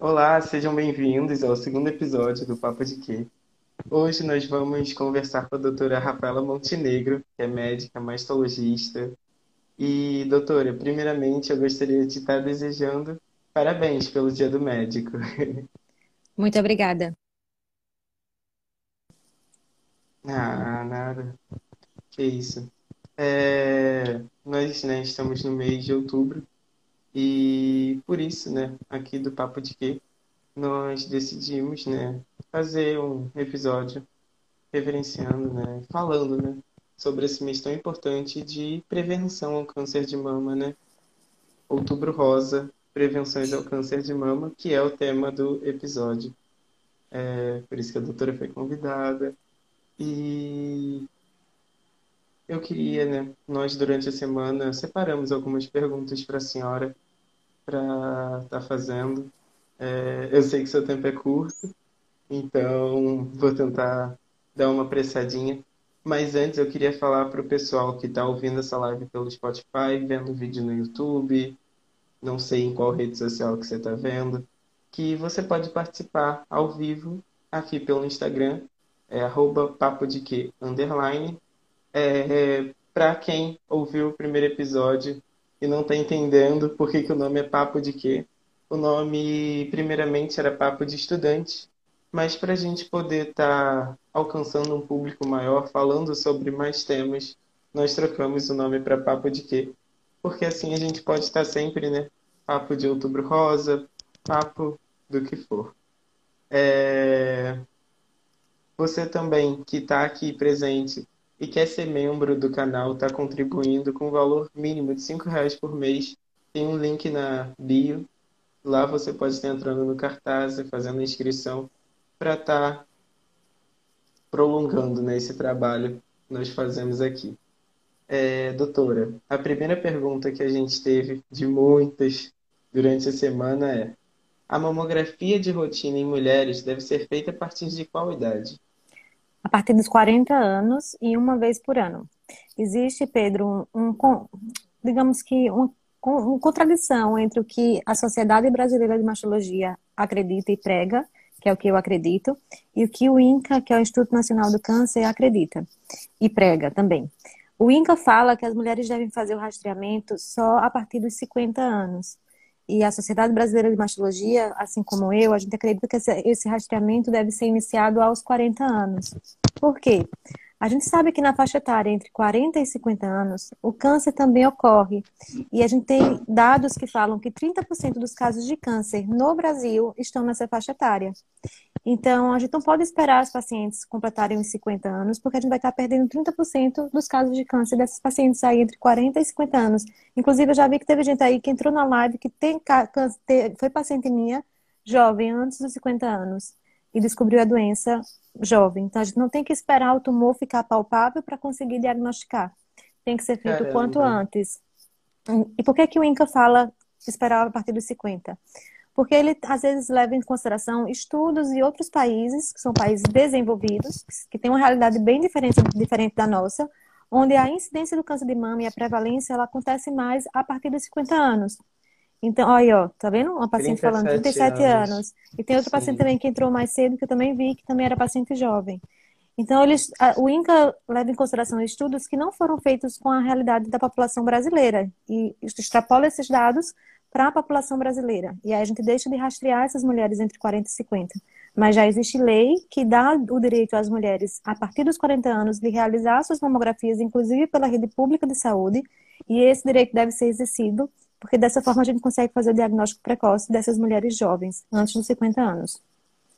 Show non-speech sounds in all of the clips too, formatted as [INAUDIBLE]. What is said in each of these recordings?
Olá, sejam bem-vindos ao segundo episódio do Papo de Quê. Hoje nós vamos conversar com a doutora Rafaela Montenegro, que é médica, mastologista. E, doutora, primeiramente eu gostaria de estar desejando parabéns pelo Dia do Médico. [LAUGHS] Muito obrigada. Ah, nada. Que isso. É, nós, né, estamos no mês de outubro e por isso, né, aqui do Papo de Quê, nós decidimos, né, fazer um episódio reverenciando, né, falando, né, sobre esse mês tão importante de prevenção ao câncer de mama, né? Outubro Rosa, prevenções ao câncer de mama, que é o tema do episódio. É, por isso que a doutora foi convidada. E eu queria, né? Nós, durante a semana, separamos algumas perguntas para a senhora para estar tá fazendo. É, eu sei que seu tempo é curto, então vou tentar dar uma apressadinha. Mas antes eu queria falar para o pessoal que está ouvindo essa live pelo Spotify, vendo o vídeo no YouTube, não sei em qual rede social que você está vendo, que você pode participar ao vivo aqui pelo Instagram, é arroba papo de que, underline. É, é, para quem ouviu o primeiro episódio e não está entendendo por que, que o nome é Papo de Quê, o nome, primeiramente, era Papo de Estudante, mas para a gente poder estar tá alcançando um público maior, falando sobre mais temas, nós trocamos o nome para Papo de Quê? Porque assim a gente pode estar sempre, né? Papo de Outubro Rosa, papo do que for. É... Você também que está aqui presente e quer ser membro do canal, está contribuindo com um valor mínimo de R$ reais por mês, tem um link na bio. Lá você pode estar entrando no cartaz e fazendo inscrição para estar tá prolongando né, esse trabalho que nós fazemos aqui. É, doutora, a primeira pergunta que a gente teve de muitas durante a semana é: a mamografia de rotina em mulheres deve ser feita a partir de qual idade? A partir dos 40 anos e uma vez por ano. Existe, Pedro, um, um digamos que uma, uma contradição entre o que a Sociedade Brasileira de Mastologia acredita e prega, que é o que eu acredito, e o que o INCA, que é o Instituto Nacional do Câncer, acredita e prega também. O INCA fala que as mulheres devem fazer o rastreamento só a partir dos 50 anos. E a Sociedade Brasileira de Mastologia, assim como eu, a gente acredita que esse rastreamento deve ser iniciado aos 40 anos. Por quê? A gente sabe que na faixa etária entre 40 e 50 anos, o câncer também ocorre. E a gente tem dados que falam que 30% dos casos de câncer no Brasil estão nessa faixa etária. Então, a gente não pode esperar os pacientes completarem os 50 anos, porque a gente vai estar perdendo 30% dos casos de câncer desses pacientes aí entre 40 e 50 anos. Inclusive, eu já vi que teve gente aí que entrou na live que tem câncer, foi paciente minha, jovem, antes dos 50 anos, e descobriu a doença jovem. Então, a gente não tem que esperar o tumor ficar palpável para conseguir diagnosticar. Tem que ser feito Caramba. quanto antes. E por que, que o INCA fala esperar a partir dos 50? Porque ele, às vezes, leva em consideração estudos de outros países, que são países desenvolvidos, que têm uma realidade bem diferente, diferente da nossa, onde a incidência do câncer de mama e a prevalência ela acontece mais a partir dos 50 anos. Então, olha aí, ó, tá vendo? Uma paciente falando 37 anos. anos. E tem outra Sim. paciente também que entrou mais cedo, que eu também vi, que também era paciente jovem. Então, eles, o INCA leva em consideração estudos que não foram feitos com a realidade da população brasileira e extrapola esses dados para a população brasileira. E aí a gente deixa de rastrear essas mulheres entre 40 e 50. Mas já existe lei que dá o direito às mulheres, a partir dos 40 anos, de realizar suas mamografias, inclusive pela rede pública de saúde, e esse direito deve ser exercido porque dessa forma a gente consegue fazer o diagnóstico precoce dessas mulheres jovens, antes dos 50 anos.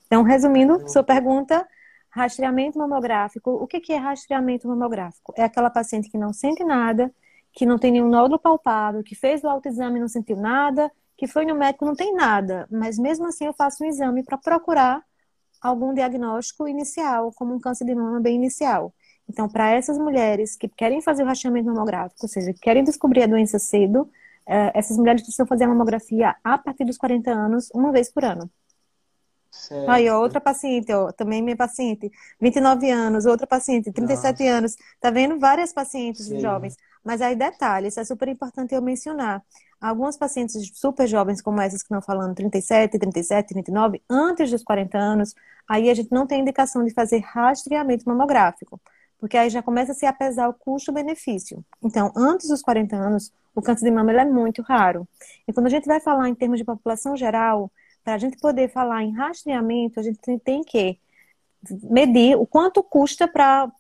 Então, resumindo, sua pergunta, rastreamento mamográfico. O que é rastreamento mamográfico? É aquela paciente que não sente nada, que não tem nenhum nódulo palpável, que fez o autoexame e não sentiu nada, que foi no médico não tem nada, mas mesmo assim eu faço um exame para procurar algum diagnóstico inicial, como um câncer de mama bem inicial. Então, para essas mulheres que querem fazer o rastreamento mamográfico, ou seja, querem descobrir a doença cedo, é, essas mulheres precisam fazer a mamografia a partir dos 40 anos, uma vez por ano. Certo. Aí, ó, outra paciente, ó, também minha paciente, 29 anos, outra paciente, 37 Nossa. anos. Tá vendo? Várias pacientes Sim. jovens. Mas aí, detalhe, isso é super importante eu mencionar. algumas pacientes super jovens, como essas que estão falando, 37, 37, 39, antes dos 40 anos, aí a gente não tem indicação de fazer rastreamento mamográfico, porque aí já começa a se apesar o custo-benefício. Então, antes dos 40 anos, o câncer de mama é muito raro. E quando a gente vai falar em termos de população geral, para a gente poder falar em rastreamento, a gente tem que medir o quanto custa para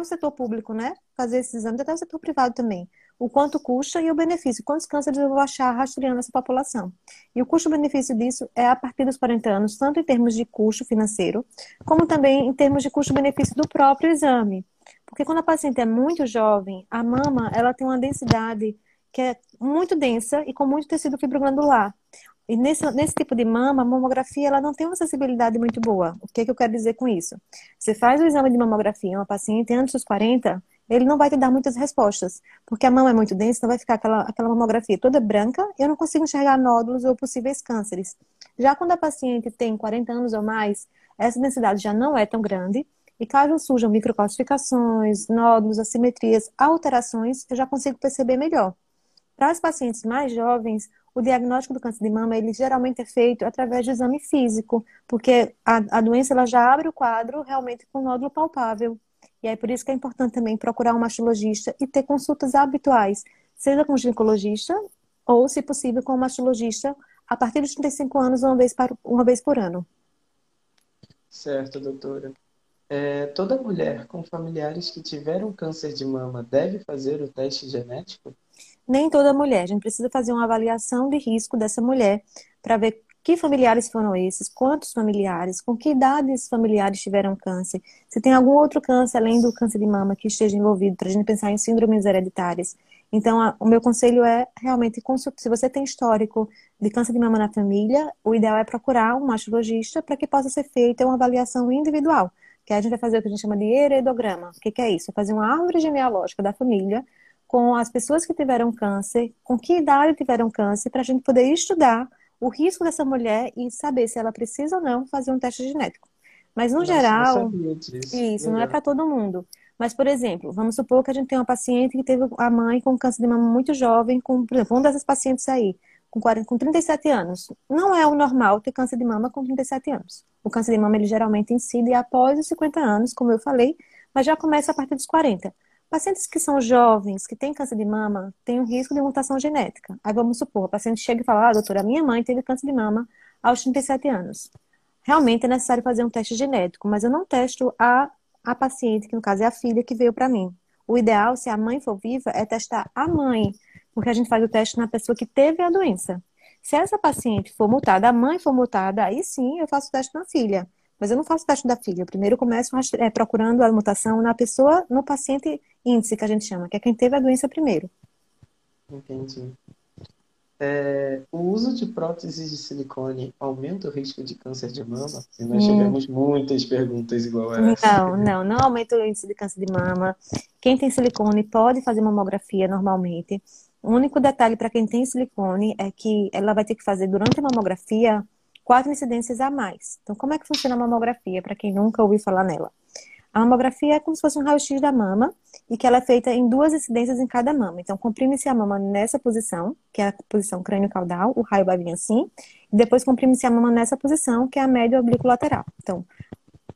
o setor público, né? Fazer esses exames, até o setor privado também o quanto custa e o benefício, quantos cânceres eu vou achar rastreando essa população. E o custo-benefício disso é a partir dos 40 anos, tanto em termos de custo financeiro, como também em termos de custo-benefício do próprio exame. Porque quando a paciente é muito jovem, a mama ela tem uma densidade que é muito densa e com muito tecido fibroglandular. E nesse, nesse tipo de mama, a mamografia ela não tem uma sensibilidade muito boa. O que, é que eu quero dizer com isso? Você faz o exame de mamografia em uma paciente antes dos 40, ele não vai te dar muitas respostas, porque a mão é muito densa, então vai ficar aquela, aquela mamografia toda branca eu não consigo enxergar nódulos ou possíveis cânceres. Já quando a paciente tem 40 anos ou mais, essa densidade já não é tão grande, e caso surjam microcalcificações, nódulos, assimetrias, alterações, eu já consigo perceber melhor. Para os pacientes mais jovens, o diagnóstico do câncer de mama, ele geralmente é feito através de exame físico, porque a, a doença ela já abre o quadro realmente com nódulo palpável. E aí por isso que é importante também procurar um mastologista e ter consultas habituais, seja com ginecologista ou, se possível, com um mastologista a partir dos 35 anos, uma vez, para, uma vez por ano. Certo, doutora. É, toda mulher com familiares que tiveram câncer de mama deve fazer o teste genético? Nem toda mulher. A gente precisa fazer uma avaliação de risco dessa mulher para ver que familiares foram esses? Quantos familiares? Com que idades familiares tiveram câncer? Se tem algum outro câncer além do câncer de mama que esteja envolvido, para a gente pensar em síndromes hereditárias. Então, a, o meu conselho é realmente. Se você tem histórico de câncer de mama na família, o ideal é procurar um mastologista para que possa ser feita uma avaliação individual. Que a gente vai fazer o que a gente chama de heredograma. O que, que é isso? É fazer uma árvore genealógica da família com as pessoas que tiveram câncer, com que idade tiveram câncer, para a gente poder estudar o risco dessa mulher e saber se ela precisa ou não fazer um teste genético. Mas no Nossa, geral, isso não é para todo mundo. Mas, por exemplo, vamos supor que a gente tem uma paciente que teve a mãe com câncer de mama muito jovem, com, por exemplo, uma dessas pacientes aí, com, 40, com 37 anos. Não é o normal ter câncer de mama com 37 anos. O câncer de mama, ele geralmente incide após os 50 anos, como eu falei, mas já começa a partir dos 40. Pacientes que são jovens, que têm câncer de mama, têm um risco de mutação genética. Aí vamos supor, a paciente chega e fala, ah, doutora, minha mãe teve câncer de mama aos 37 anos. Realmente é necessário fazer um teste genético, mas eu não testo a, a paciente, que no caso é a filha que veio para mim. O ideal, se a mãe for viva, é testar a mãe, porque a gente faz o teste na pessoa que teve a doença. Se essa paciente for mutada, a mãe for mutada, aí sim eu faço o teste na filha. Mas eu não faço teste da filha. Eu primeiro começo é, procurando a mutação na pessoa, no paciente índice, que a gente chama, que é quem teve a doença primeiro. Entendi. É, o uso de próteses de silicone aumenta o risco de câncer de mama? E nós hum. tivemos muitas perguntas igual a essa. Não, não, não aumenta o índice de câncer de mama. Quem tem silicone pode fazer mamografia normalmente. O único detalhe para quem tem silicone é que ela vai ter que fazer durante a mamografia quatro incidências a mais. Então, como é que funciona a mamografia, para quem nunca ouviu falar nela? A mamografia é como se fosse um raio-x da mama e que ela é feita em duas incidências em cada mama. Então, comprime-se a mama nessa posição, que é a posição crânio-caudal, o raio vai vir assim, e depois comprime-se a mama nessa posição, que é a média oblíqua lateral. Então,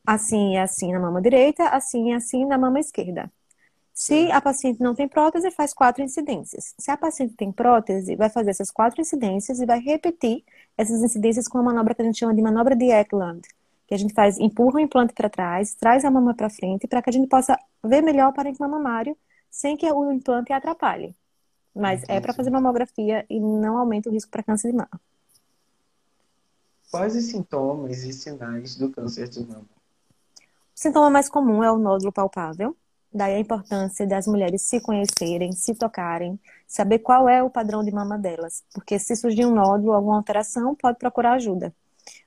assim e assim na mama direita, assim e assim na mama esquerda. Se a paciente não tem prótese, faz quatro incidências. Se a paciente tem prótese, vai fazer essas quatro incidências e vai repetir essas incidências com a manobra que a gente chama de manobra de Eklund, que a gente faz, empurra o implante para trás, traz a mama para frente, para que a gente possa ver melhor o parênquima mamário, sem que o implante atrapalhe. Mas Entendi. é para fazer mamografia e não aumenta o risco para câncer de mama. Quais os sintomas e sinais do câncer de mama? O sintoma mais comum é o nódulo palpável, Daí a importância das mulheres se conhecerem, se tocarem, saber qual é o padrão de mama delas. Porque se surgir um nódulo, alguma alteração, pode procurar ajuda.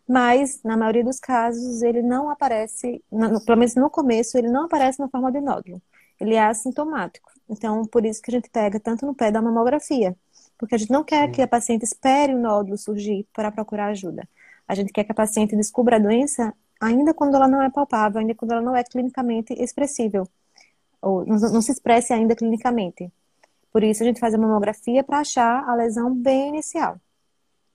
Mas, na maioria dos casos, ele não aparece, pelo menos no começo, ele não aparece na forma de nódulo. Ele é assintomático. Então, por isso que a gente pega tanto no pé da mamografia. Porque a gente não quer Sim. que a paciente espere o nódulo surgir para procurar ajuda. A gente quer que a paciente descubra a doença ainda quando ela não é palpável, ainda quando ela não é clinicamente expressível ou não, não se expresse ainda clinicamente. Por isso a gente faz a mamografia para achar a lesão bem inicial.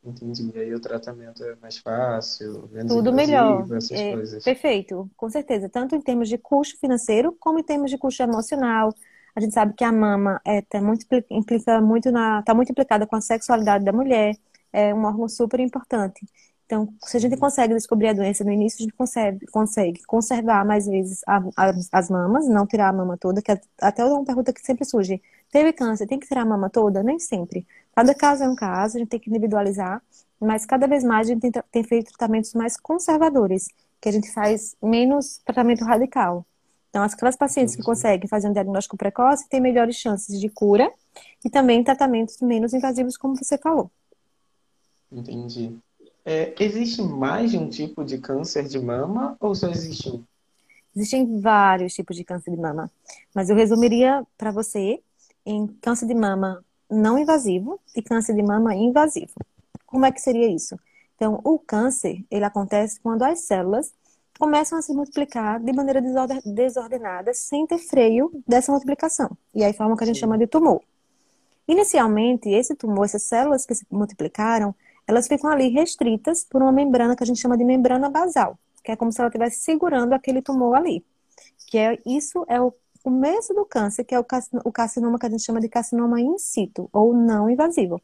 Entendi. E aí o tratamento é mais fácil, menos Tudo melhor. essas É, coisas. perfeito, com certeza. Tanto em termos de custo financeiro, como em termos de custo emocional. A gente sabe que a mama é, tá muito, impli- implica muito na, tá muito implicada com a sexualidade da mulher. É um órgão super importante. Então, se a gente consegue descobrir a doença no início, a gente consegue, consegue conservar mais vezes a- as, as mamas, não tirar a mama toda, que é até uma pergunta que sempre surge. Teve câncer, tem que tirar a mama toda? Nem sempre. Cada caso é um caso, a gente tem que individualizar, mas cada vez mais a gente tem, tem feito tratamentos mais conservadores, que a gente faz menos tratamento radical. Então, aquelas pacientes que conseguem fazer um diagnóstico precoce têm melhores chances de cura e também tratamentos menos invasivos, como você falou. Entendi. É, existe mais de um tipo de câncer de mama ou só existe um? Existem vários tipos de câncer de mama, mas eu resumiria para você em câncer de mama não invasivo e câncer de mama invasivo. Como é que seria isso? Então, o câncer, ele acontece quando as células começam a se multiplicar de maneira desorde- desordenada, sem ter freio dessa multiplicação. E aí forma o que a gente chama de tumor. Inicialmente, esse tumor, essas células que se multiplicaram, elas ficam ali restritas por uma membrana que a gente chama de membrana basal, que é como se ela estivesse segurando aquele tumor ali. Que é isso é o começo do câncer, que é o carci- o carcinoma que a gente chama de carcinoma in situ, ou não invasivo.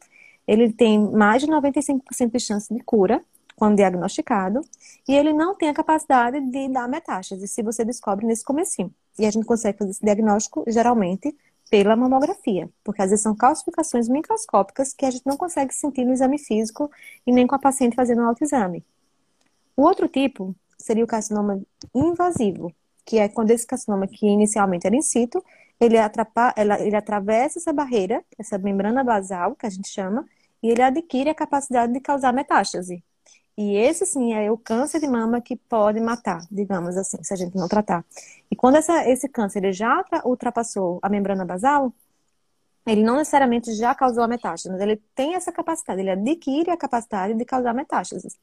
Ele tem mais de 95% de chance de cura quando diagnosticado, e ele não tem a capacidade de dar metástase, se você descobre nesse comecinho. E a gente consegue fazer esse diagnóstico, geralmente, pela mamografia, porque às vezes são calcificações microscópicas que a gente não consegue sentir no exame físico e nem com a paciente fazendo um autoexame. O outro tipo seria o carcinoma invasivo, que é quando esse carcinoma que inicialmente era in situ, ele, ela- ele atravessa essa barreira, essa membrana basal, que a gente chama, e ele adquire a capacidade de causar metástase. E esse sim é o câncer de mama que pode matar, digamos assim, se a gente não tratar. E quando essa- esse câncer ele já tra- ultrapassou a membrana basal, ele não necessariamente já causou a metástase, mas ele tem essa capacidade, ele adquire a capacidade de causar metástases.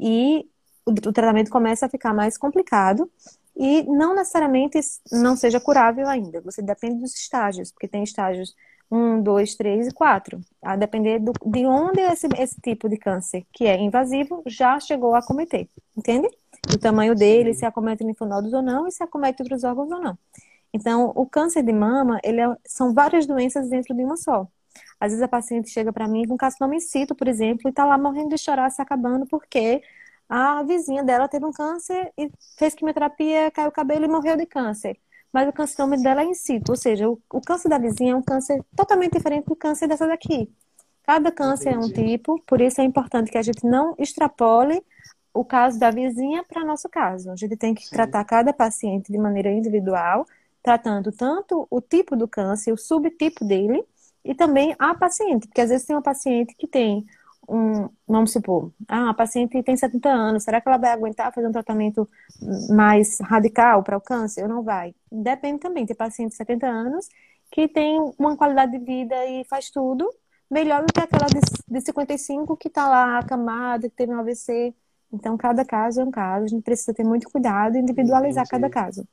E o, o tratamento começa a ficar mais complicado e não necessariamente não seja curável ainda. Você depende dos estágios, porque tem estágios um, dois, três e quatro. A depender do, de onde esse, esse tipo de câncer, que é invasivo, já chegou a acometer. Entende? O tamanho dele, se sim, acomete linfonodos ou não, e se acomete outros órgãos ou não. Então, o câncer de mama, ele é- são várias doenças dentro de uma só. Às vezes a paciente chega para mim com carcinoma in situ, por exemplo, e está lá morrendo de chorar, se acabando, porque a vizinha dela teve um câncer e fez quimioterapia, caiu o cabelo e morreu de câncer. Mas o carcinoma dela é in situ, ou seja, o, o câncer da vizinha é um câncer totalmente diferente do câncer dessa daqui. Cada câncer é um entendi. tipo, por isso é importante que a gente não extrapole o caso da vizinha para nosso caso. A gente tem que Sim, tratar cada paciente de maneira individual, tratando tanto o tipo do câncer, o subtipo dele, e também a paciente, porque às vezes tem uma paciente que tem um, vamos supor, ah, a paciente tem 70 anos, será que ela vai aguentar fazer um tratamento mais radical para o câncer ou não vai? Depende também, tem paciente de 70 anos que tem uma qualidade de vida e faz tudo melhor do que aquela de, de 55 que está lá acamada, que teve um AVC. Então, cada caso é um caso, a gente precisa ter muito cuidado e individualizar cada caso.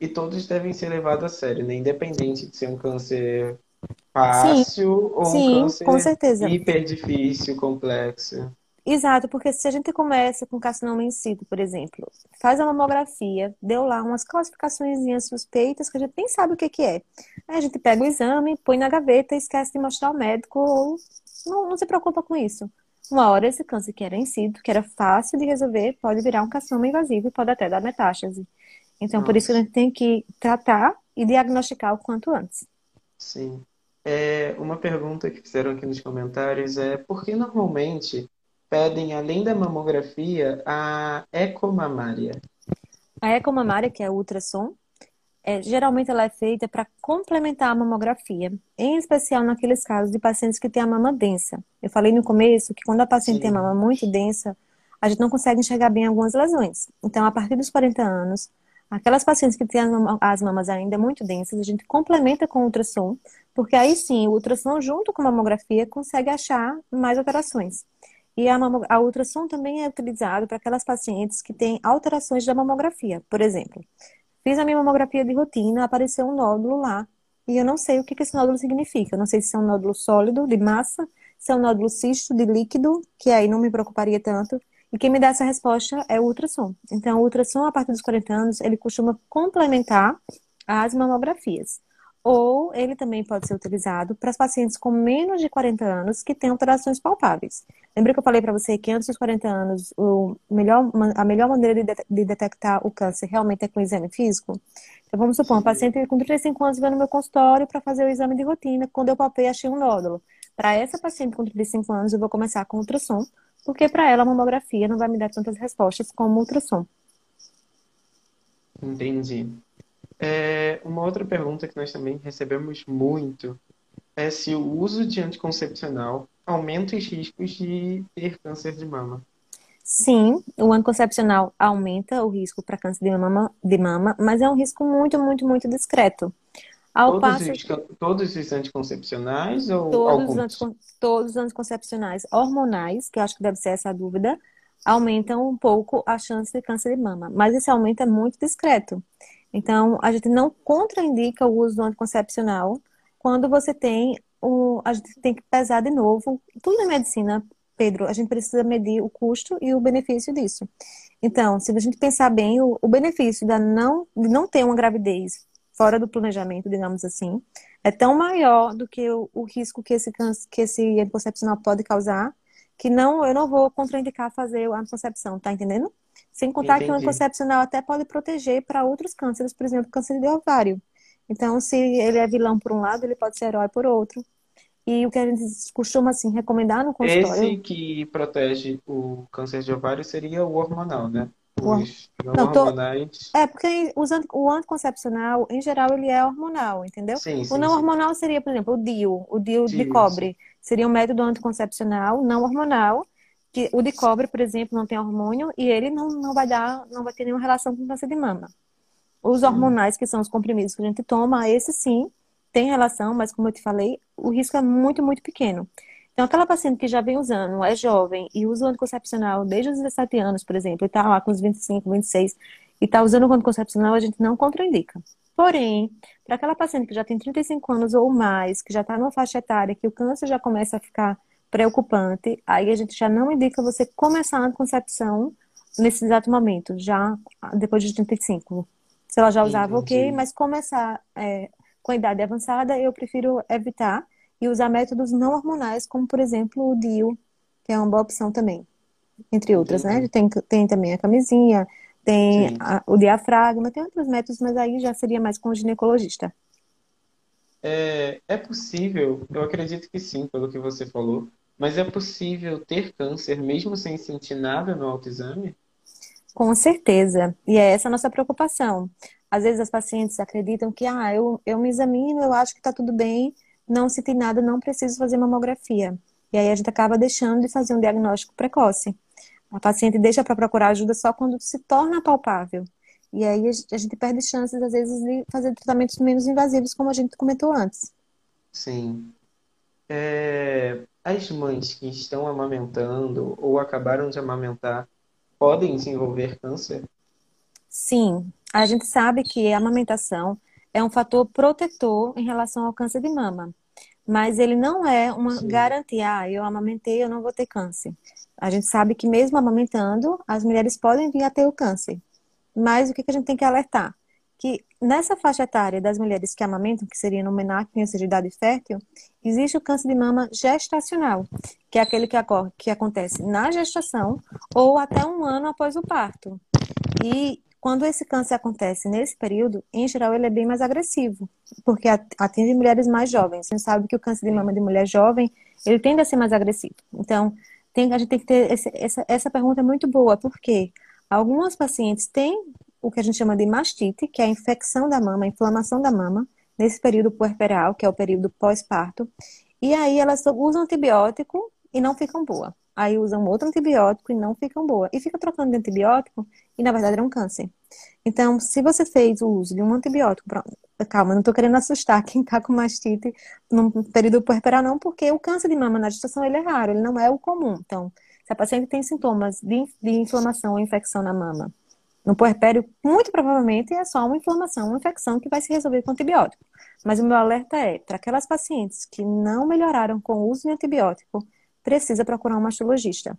E todos devem ser levados a sério, né? Independente de ser um câncer Sim, fácil ou um sim, com câncer certeza. hiper difícil, complexo. Exato, porque se a gente começa com carcinoma in situ, por exemplo, faz a mamografia, deu lá umas classificações suspeitas que a gente nem sabe o que que é. Aí a gente pega o exame, põe na gaveta e esquece de mostrar ao médico ou não, não se preocupa com isso. Uma hora esse câncer que era in situ, que era fácil de resolver, pode virar um carcinoma invasivo e pode até dar metástase. Então, por isso que a Nossa, gente tem que tratar e diagnosticar o quanto antes. sim. É, uma pergunta que fizeram aqui nos comentários é por que normalmente pedem, além da mamografia, a ecomamária? A ecomamária, que é o ultrassom, é, geralmente ela é feita para complementar a mamografia, em especial naqueles casos de pacientes que têm a mama densa. Eu falei no começo que quando a paciente tem a mama Sim, muito densa, a gente não consegue enxergar bem algumas lesões. Então, a partir dos 40 anos, aquelas pacientes que têm as mamas ainda muito densas, a gente complementa com ultrassom, porque aí sim, o ultrassom junto com a mamografia consegue achar mais alterações. E a, a ultrassom também é utilizado para aquelas pacientes que têm alterações da mamografia. Por exemplo, fiz a minha mamografia de rotina, apareceu um nódulo lá e eu não sei o que esse nódulo significa. Eu não sei se é um nódulo sólido, de massa, se é um nódulo cisto, de líquido, que aí não me preocuparia tanto. E quem me dá essa resposta é o ultrassom. Então, o ultrassom, a partir dos 40 anos, ele costuma complementar as mamografias. Ou ele também pode ser utilizado para as pacientes com menos de 40 anos que têm alterações palpáveis. Lembra que eu falei para você que antes dos 40 anos o melhor, a melhor maneira de, de detectar o câncer realmente é com o exame físico? Então vamos supor, uma paciente com 35 anos veio no meu consultório para fazer o exame de rotina. Quando eu palpei, achei um nódulo. Para essa paciente com 35 anos, eu vou começar com ultrassom, porque para ela a mamografia não vai me dar tantas respostas como o ultrassom. Entendi. É, uma outra pergunta que nós também recebemos muito é se o uso de anticoncepcional aumenta os riscos de ter câncer de mama. Sim, o anticoncepcional aumenta o risco para câncer de mama, de mama, mas é um risco muito, muito, muito discreto. Ao todos, os, todos os anticoncepcionais ou todos Os. Todos os anticoncepcionais hormonais, que eu acho que deve ser essa a dúvida, aumentam um pouco a chance de câncer de mama, mas esse aumento é muito discreto. Então, a gente não contraindica o uso do anticoncepcional quando você tem. A gente tem que pesar de novo. Tudo na medicina, Pedro, a gente precisa medir o custo e o benefício disso. Então, se a gente pensar bem, o, o benefício da não, de não ter uma gravidez fora do planejamento, digamos assim, é tão maior do que o, o risco que esse, que esse anticoncepcional pode causar, que não, eu não vou contraindicar fazer a anticoncepção, tá entendendo? Sem contar Entendi. que o anticoncepcional até pode proteger para outros cânceres, por exemplo, câncer de ovário. Então, se ele é vilão por um lado, ele pode ser herói por outro. E o que a gente costuma assim recomendar no consultório. Esse que protege o câncer de ovário seria o hormonal, né? Os não, hormonais. Tô... É, porque usando o anticoncepcional, em geral, ele é hormonal, entendeu? Sim, sim, o não sim. hormonal seria, por exemplo, o DIU, o DIU, de cobre. Seria um método anticoncepcional não hormonal que o de cobre, por exemplo, não tem hormônio e ele não, não vai dar, não vai ter nenhuma relação com câncer de mama. Os hormonais, que são os comprimidos que a gente toma, esse sim tem relação, mas como eu te falei, o risco é muito, muito pequeno. Então, aquela paciente que já vem usando, é jovem e usa o anticoncepcional desde os 17 anos, por exemplo, e está lá com os 25, 26, e está usando o anticoncepcional, a gente não contraindica. Porém, para aquela paciente que já tem 35 anos ou mais, que já está numa faixa etária, que o câncer já começa a ficar preocupante, aí a gente já não indica você começar a anticoncepção nesse exato momento, já depois de 35. Se ela já usava, Entendi. ok, mas começar é, com a idade avançada, eu prefiro evitar e usar métodos não hormonais, como por exemplo o DIU, que é uma boa opção também. Entre outras, né? Entendi. né? Tem, tem também a camisinha, tem a, o diafragma, tem outros métodos, mas aí já seria mais com o ginecologista. É, é possível, eu acredito que sim, pelo que você falou, mas é possível ter câncer mesmo sem sentir nada no autoexame? Com certeza. E é essa a nossa preocupação. Às vezes as pacientes acreditam que, ah, eu, eu me examino, eu acho que está tudo bem, não senti nada, não preciso fazer mamografia. E aí a gente acaba deixando de fazer um diagnóstico precoce. A paciente deixa para procurar ajuda só quando se torna palpável. E aí a gente perde chances, às vezes, de fazer tratamentos menos invasivos, como a gente comentou antes. Sim. É, as mães que estão amamentando ou acabaram de amamentar podem desenvolver câncer? Sim, a gente sabe que a amamentação é um fator protetor em relação ao câncer de mama, mas ele não é uma Sim. garantia, ah, eu amamentei, eu não vou ter câncer. A gente sabe que mesmo amamentando, as mulheres podem vir a ter o câncer. Mas o que a gente tem que alertar? Que nessa faixa etária das mulheres que amamentam, que seria no menarca, ou seja, de idade fértil, existe o câncer de mama gestacional, que é aquele que, que acontece na gestação ou até um ano após o parto. E quando esse câncer acontece nesse período, em geral ele é bem mais agressivo, porque atinge mulheres mais jovens. Você sabe que o câncer de mama de mulher jovem, ele tende a ser mais agressivo. Então, tem, a gente tem que ter esse, essa, essa pergunta é muito boa, porque algumas pacientes têm o que a gente chama de mastite, que é a infecção da mama, a inflamação da mama, nesse período puerperal, que é o período pós-parto. E aí elas usam antibiótico e não ficam boa. Aí usam outro antibiótico e não ficam boa. E fica trocando de antibiótico e na verdade era um câncer. Então, se você fez o uso de um antibiótico, pra... calma, não estou querendo assustar quem está com mastite no período puerperal, não, porque o câncer de mama na gestação ele é raro, ele não é o comum. Então, se a paciente tem sintomas de, de inflamação ou infecção na mama, no puerpério, muito provavelmente é só uma inflamação, uma infecção que vai se resolver com antibiótico. Mas o meu alerta é, para aquelas pacientes que não melhoraram com o uso de antibiótico, precisa procurar um mastologista.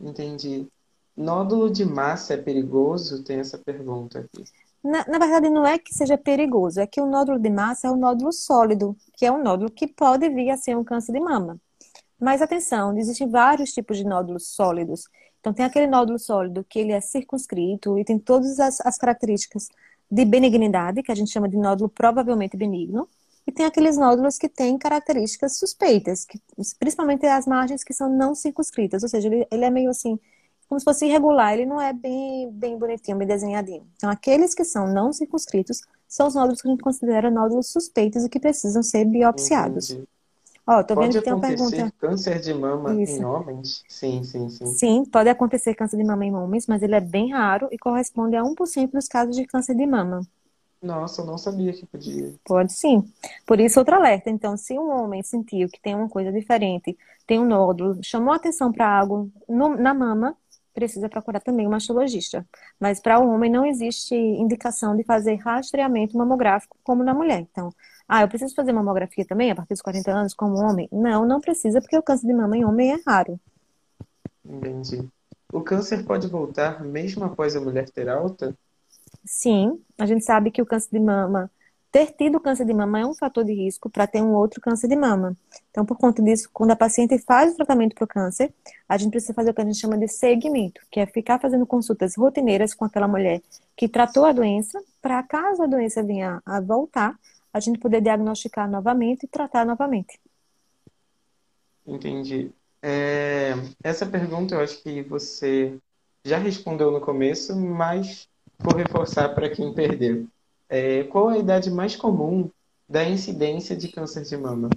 Entendi. Nódulo de massa é perigoso? Tem essa pergunta aqui. Na, na, verdade, não é que seja perigoso, é que o nódulo de massa é o nódulo sólido, que é um nódulo que pode vir a ser um câncer de mama. Mas atenção, existem vários tipos de nódulos sólidos. Então, tem aquele nódulo sólido que ele é circunscrito e tem todas as, as características de benignidade, que a gente chama de nódulo provavelmente benigno, e tem aqueles nódulos que têm características suspeitas, que, principalmente as margens que são não circunscritas, ou seja, ele, ele, é meio assim, como se fosse irregular, ele não é bem, bem bonitinho, bem desenhadinho. Então, aqueles que são não circunscritos são os nódulos que a gente considera nódulos suspeitos e que precisam ser biopsiados. Entendi. Ó, tô pode vendo que tem uma pergunta. câncer de mama Isso. em homens? Sim, sim, sim. Sim, pode acontecer câncer de mama em homens, mas ele é bem raro e corresponde a 1% dos casos de câncer de mama. Nossa, eu não sabia que podia. Pode sim. Por isso, outro alerta. Então, se um homem sentiu que tem uma coisa diferente, tem um nódulo, chamou atenção para algo no, na mama, precisa procurar também um mastologista. Mas para o homem não existe indicação de fazer rastreamento mamográfico como na mulher. Então, ah, eu preciso fazer mamografia também a partir dos 40 anos como homem? Não, não precisa, porque o câncer de mama em homem é raro. Entendi. O câncer pode voltar mesmo após a mulher ter alta? Sim, a gente sabe que o câncer de mama, ter tido câncer de mama é um fator de risco para ter um outro câncer de mama. Então, por conta disso, quando a paciente faz o tratamento para o câncer, a gente precisa fazer o que a gente chama de segmento, que é ficar fazendo consultas rotineiras com aquela mulher que tratou a doença, para caso a doença venha a voltar, a gente poder diagnosticar novamente e tratar novamente. Entendi. É, essa pergunta eu acho que você já respondeu no começo, mas vou reforçar para quem perdeu. É, qual a idade mais comum da incidência de câncer de mama?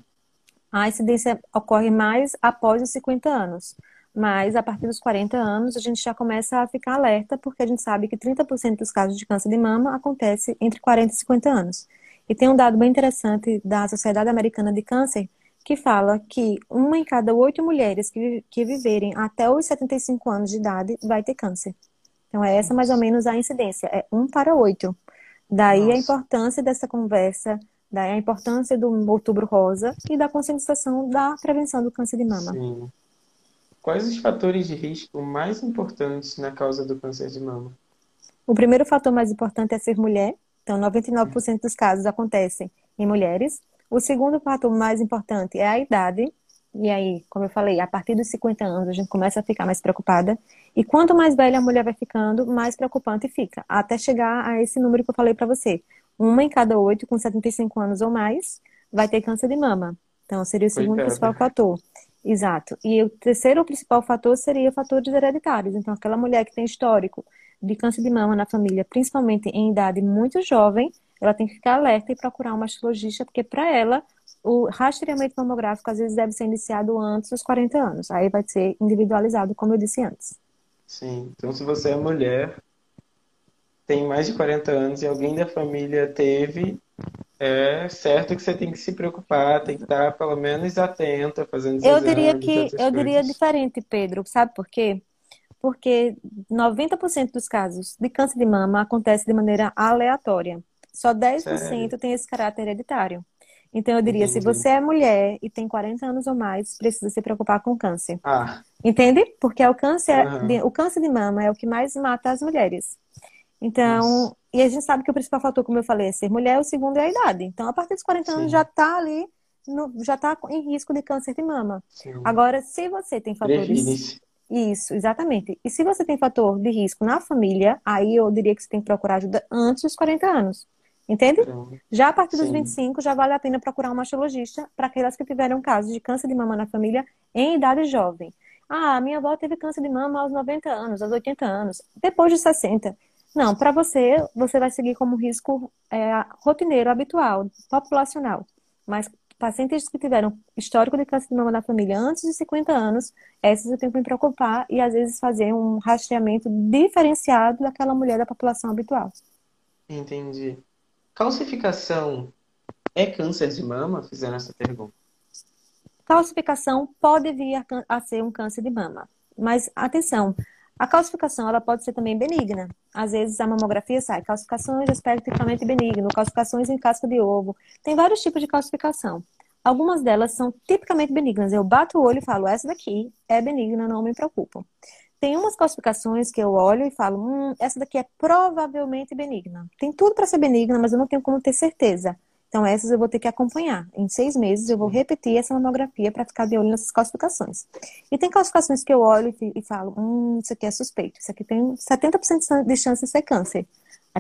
A incidência ocorre mais após os 50 anos. Mas a partir dos 40 anos, a gente já começa a ficar alerta, porque a gente sabe que 30% dos casos de câncer de mama acontece entre 40 e 50 anos. E tem um dado bem interessante da Sociedade Americana de Câncer que fala que uma em cada oito mulheres que, que viverem até os 75 anos de idade vai ter câncer. Então, é essa mais ou menos a incidência, é um para oito. Daí Nossa. a importância dessa conversa, daí a importância do outubro rosa e da conscientização da prevenção do câncer de mama. Sim. Quais os fatores de risco mais importantes na causa do câncer de mama? O primeiro fator mais importante é ser mulher, então, 99% dos casos acontecem em mulheres. O segundo fator mais importante é a idade. E aí, como eu falei, a partir dos 50 anos a gente começa a ficar mais preocupada. E quanto mais velha a mulher vai ficando, mais preocupante fica. Até chegar a esse número que eu falei para você. Uma em cada oito com 75 anos ou mais vai ter câncer de mama. Então, seria o segundo Coitada. principal fator. Exato. E o terceiro principal fator seria fatores hereditários. Então, aquela mulher que tem histórico de câncer de mama na família, principalmente em idade muito jovem, ela tem que ficar alerta e procurar um mastologista, porque para ela o rastreamento mamográfico às vezes deve ser iniciado antes dos 40 anos. Aí vai ser individualizado, como eu disse antes. Sim. Então, se você é mulher, tem mais de 40 anos e alguém da família teve, é certo que você tem que se preocupar, tem que estar pelo menos atenta, fazendo Eu diria que eu diria diferente, Pedro, sabe por quê? Porque 90% dos casos de câncer de mama acontece de maneira aleatória. Só 10% Sério? tem esse caráter hereditário. Então, eu diria, Entendi. se você é mulher e tem 40 anos ou mais, precisa se preocupar com câncer. Ah. Entende? Porque é o câncer, uhum. de, o câncer de mama é o que mais mata as mulheres. Então, Nossa. e a gente sabe que o principal fator, como eu falei, é ser mulher, o segundo é a idade. Então, a partir dos 40 Sim. anos já está ali, no, já está em risco de câncer de mama. Sim. Agora, se você tem fatores... Isso, exatamente. E se você tem fator de risco na família, aí eu diria que você tem que procurar ajuda antes dos 40 anos. Entende? Já a partir dos Sim. 25, já vale a pena procurar um mastologista para aquelas que tiveram casos de câncer de mama na família em idade jovem. Ah, minha avó teve câncer de mama aos 90 anos, aos 80 anos, depois de 60. Não, para você, você vai seguir como risco é, rotineiro, habitual, populacional. Mas pacientes que tiveram histórico de câncer de mama na família antes de 50 anos, essas eu tenho que me preocupar e às vezes fazer um rastreamento diferenciado daquela mulher da população habitual. Entendi. Calcificação é câncer de mama? Fizeram essa pergunta. Calcificação pode vir a, a ser um câncer de mama. Mas atenção, A calcificação ela pode ser também benigna. Às vezes a mamografia sai calcificações aspecto tipicamente benigno, calcificações em casca de ovo. Tem vários tipos de calcificação. Algumas delas são tipicamente benignas. Eu bato o olho e falo, essa daqui é benigna, não me preocupo. Tem umas calcificações que eu olho e falo, hum, essa daqui é provavelmente benigna. Tem tudo para ser benigna, mas eu não tenho como ter certeza. Então, essas eu vou ter que acompanhar. Em seis meses, eu vou repetir essa mamografia para ficar de olho nessas calcificações. E tem calcificações que eu olho e falo, hum, isso aqui é suspeito. Isso aqui tem 70% de chance de ser câncer.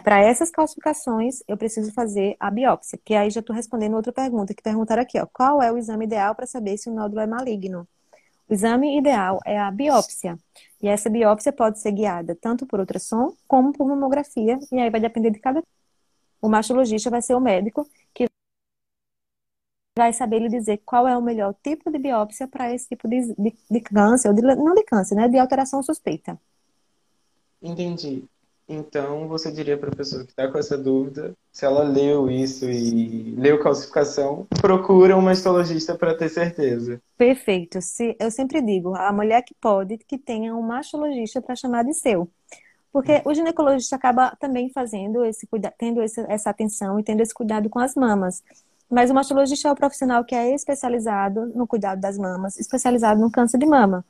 Para essas calcificações, eu preciso fazer a biópsia. Que aí já estou respondendo outra pergunta, que perguntaram aqui, ó. Qual é o exame ideal para saber se o nódulo é maligno? O exame ideal é a biópsia. E essa biópsia pode ser guiada tanto por ultrassom como por mamografia. E aí vai depender de cada. O mastologista vai ser o médico vai saber lhe dizer qual é o melhor tipo de biópsia para esse tipo de, de, de câncer, ou de, não de câncer, né? De alteração suspeita. Entendi. Então, você diria para a pessoa que está com essa dúvida, se ela leu isso e leu calcificação, procura um mastologista para ter certeza. Perfeito. Se, eu sempre digo, a mulher que pode, que tenha um mastologista para chamar de seu. Porque o ginecologista acaba também fazendo esse tendo esse, essa atenção e tendo esse cuidado com as mamas. Mas o mastologista é o profissional que é especializado no cuidado das mamas, especializado no câncer de mama.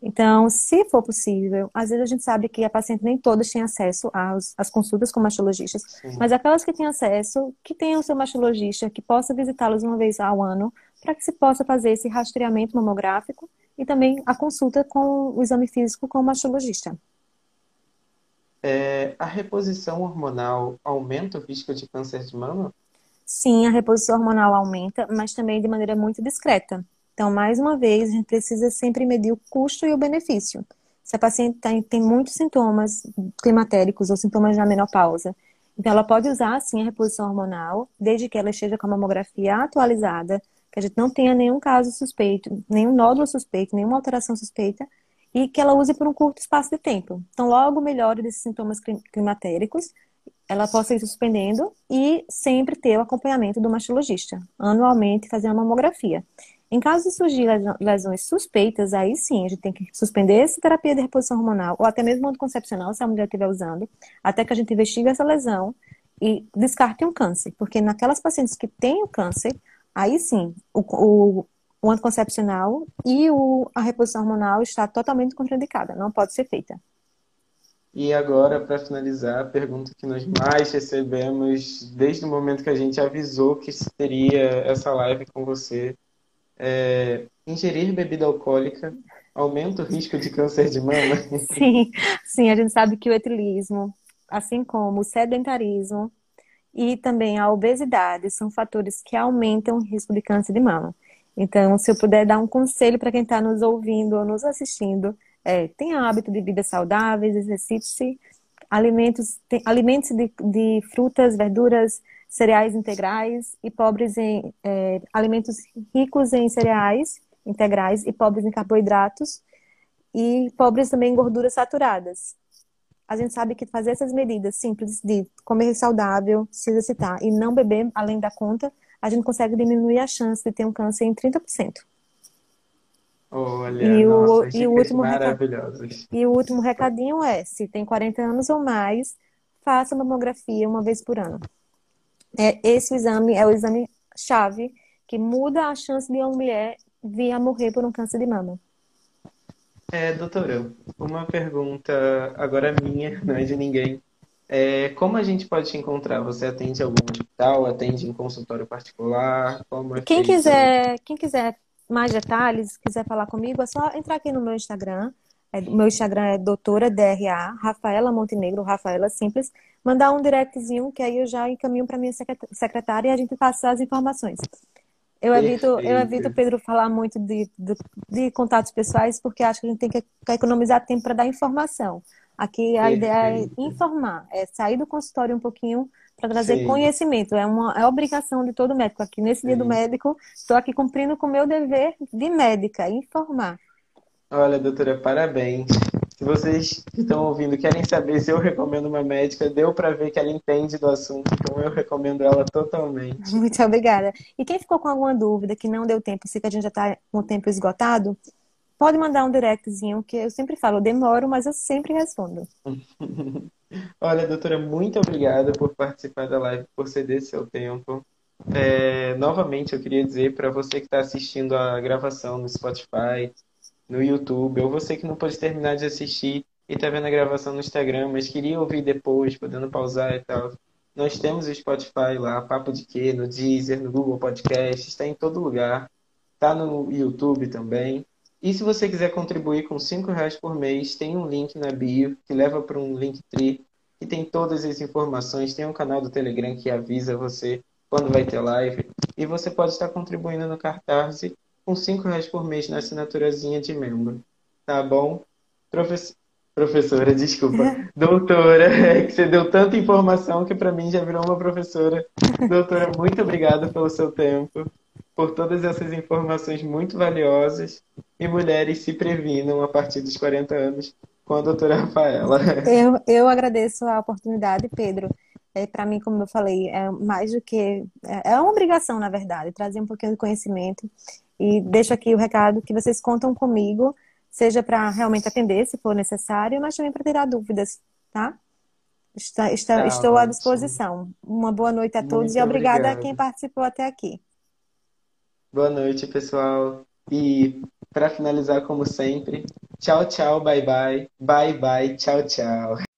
Então, se for possível, às vezes a gente sabe que a paciente nem todas têm acesso às, às consultas com mastologistas, Sim. mas aquelas que têm acesso, que tenham o seu mastologista, que possa visitá-los uma vez ao ano, para que se possa fazer esse rastreamento mamográfico e também a consulta com o exame físico com o mastologista. É, a reposição hormonal aumenta o risco de câncer de mama? Sim, a reposição hormonal aumenta, mas também de maneira muito discreta. Então, mais uma vez, a gente precisa sempre medir o custo e o benefício. Se a paciente tem, tem muitos sintomas climatéricos ou sintomas da menopausa, então ela pode usar, sim, a reposição hormonal, desde que ela esteja com a mamografia atualizada, que a gente não tenha nenhum caso suspeito, nenhum nódulo suspeito, nenhuma alteração suspeita, e que ela use por um curto espaço de tempo. Então, logo melhore desses sintomas climatéricos, ela possa ir suspendendo e sempre ter o acompanhamento do mastologista, anualmente fazer uma mamografia. Em caso de surgir lesões suspeitas, aí sim, a gente tem que suspender essa terapia de reposição hormonal, ou até mesmo anticoncepcional, se a mulher estiver usando, até que a gente investigue essa lesão e descarte um câncer. Porque naquelas pacientes que têm o câncer, aí sim, o, o, o anticoncepcional e o, a reposição hormonal está totalmente contraindicada, não pode ser feita. E agora, para finalizar, a pergunta que nós mais recebemos desde o momento que a gente avisou que teria essa live com você é: ingerir bebida alcoólica aumenta o risco de câncer de mama? [LAUGHS] Sim, sim, a gente sabe que o etilismo, assim como o sedentarismo e também a obesidade, são fatores que aumentam o risco de câncer de mama. Então, se eu puder dar um conselho para quem está nos ouvindo ou nos assistindo, é, tenha hábito de vida saudáveis, exercite-se, alimentos de, de, frutas, verduras, cereais integrais e pobres em é, alimentos ricos em cereais integrais e pobres em carboidratos e pobres também em gorduras saturadas. A gente sabe que fazer essas medidas simples de comer saudável, se exercitar e não beber além da conta, a gente consegue diminuir a chance de ter um câncer em 30%. Olha, e nossa, o, e o último maravilhosos. E o último recadinho é, se tem 40 anos ou mais, faça mamografia uma vez por ano. É, esse exame é o exame chave que muda a chance de uma mulher vir a morrer por um câncer de mama. É, doutora, uma pergunta agora minha, [LAUGHS] não é de ninguém. É, como a gente pode te encontrar? Você atende algum hospital? Atende em consultório particular? Como é quem quiser, quem quiser mais detalhes, quiser falar comigo, é só entrar aqui no meu Instagram. É, meu Instagram é doutora DRA, Rafaela Montenegro, Rafaela Simples. Mandar um directzinho que aí eu já encaminho para minha secretária e a gente passa as informações. Eu evito, eu evito, Pedro, falar muito de, de, de, contatos pessoais, porque acho que a gente tem que economizar tempo para dar informação. Aqui a Perfeito. ideia é informar, é sair do consultório um pouquinho para trazer Sim. conhecimento. É uma é obrigação de todo médico. Aqui nesse Sim. dia do médico, estou aqui cumprindo com o meu dever de médica, informar. Olha, doutora, parabéns. Se vocês que estão ouvindo querem saber se eu recomendo uma médica, deu para ver que ela entende do assunto, então eu recomendo ela totalmente. [LAUGHS] Muito obrigada. E quem ficou com alguma dúvida que não deu tempo, sei que a gente já está com o tempo esgotado, pode mandar um directzinho, que eu sempre falo, eu demoro, mas eu sempre respondo. [LAUGHS] Olha, doutora, muito obrigada por participar da live, por ceder seu tempo. É, novamente, eu queria dizer para você que está assistindo a gravação no Spotify, no YouTube, ou você que não pode terminar de assistir e está vendo a gravação no Instagram, mas queria ouvir depois, podendo pausar e tal. Nós temos o Spotify lá, Papo de Quê, no Deezer, no Google Podcast, está em todo lugar. Está no YouTube também. E se você quiser contribuir com cinco reais por mês, tem um link na bio que leva para um Linktree que tem todas as informações. Tem um canal do Telegram que avisa você quando vai ter live. E você pode estar contribuindo no Cartaz com cinco reais por mês na assinaturazinha de membro. Tá bom? Professor... Professora, desculpa. [LAUGHS] Doutora, é que você deu tanta informação que para mim já virou uma professora. Doutora, muito obrigada pelo seu tempo, por todas essas informações muito valiosas. E mulheres se previnam a partir dos 40 anos com a doutora Rafaela. [LAUGHS] Eu, eu agradeço a oportunidade, Pedro. É, para mim, como eu falei, é mais do que. É, é uma obrigação, na verdade, trazer um pouquinho de conhecimento. E deixo aqui o recado que vocês contam comigo, seja para realmente atender, se for necessário, mas também para tirar dúvidas, tá? Está, está, tá, estou à disposição. Uma boa noite a todos Muito e obrigada obrigado. a quem participou até aqui. Boa noite, pessoal. E para finalizar, como sempre, tchau, tchau, bye, bye. Bye, bye, tchau, tchau.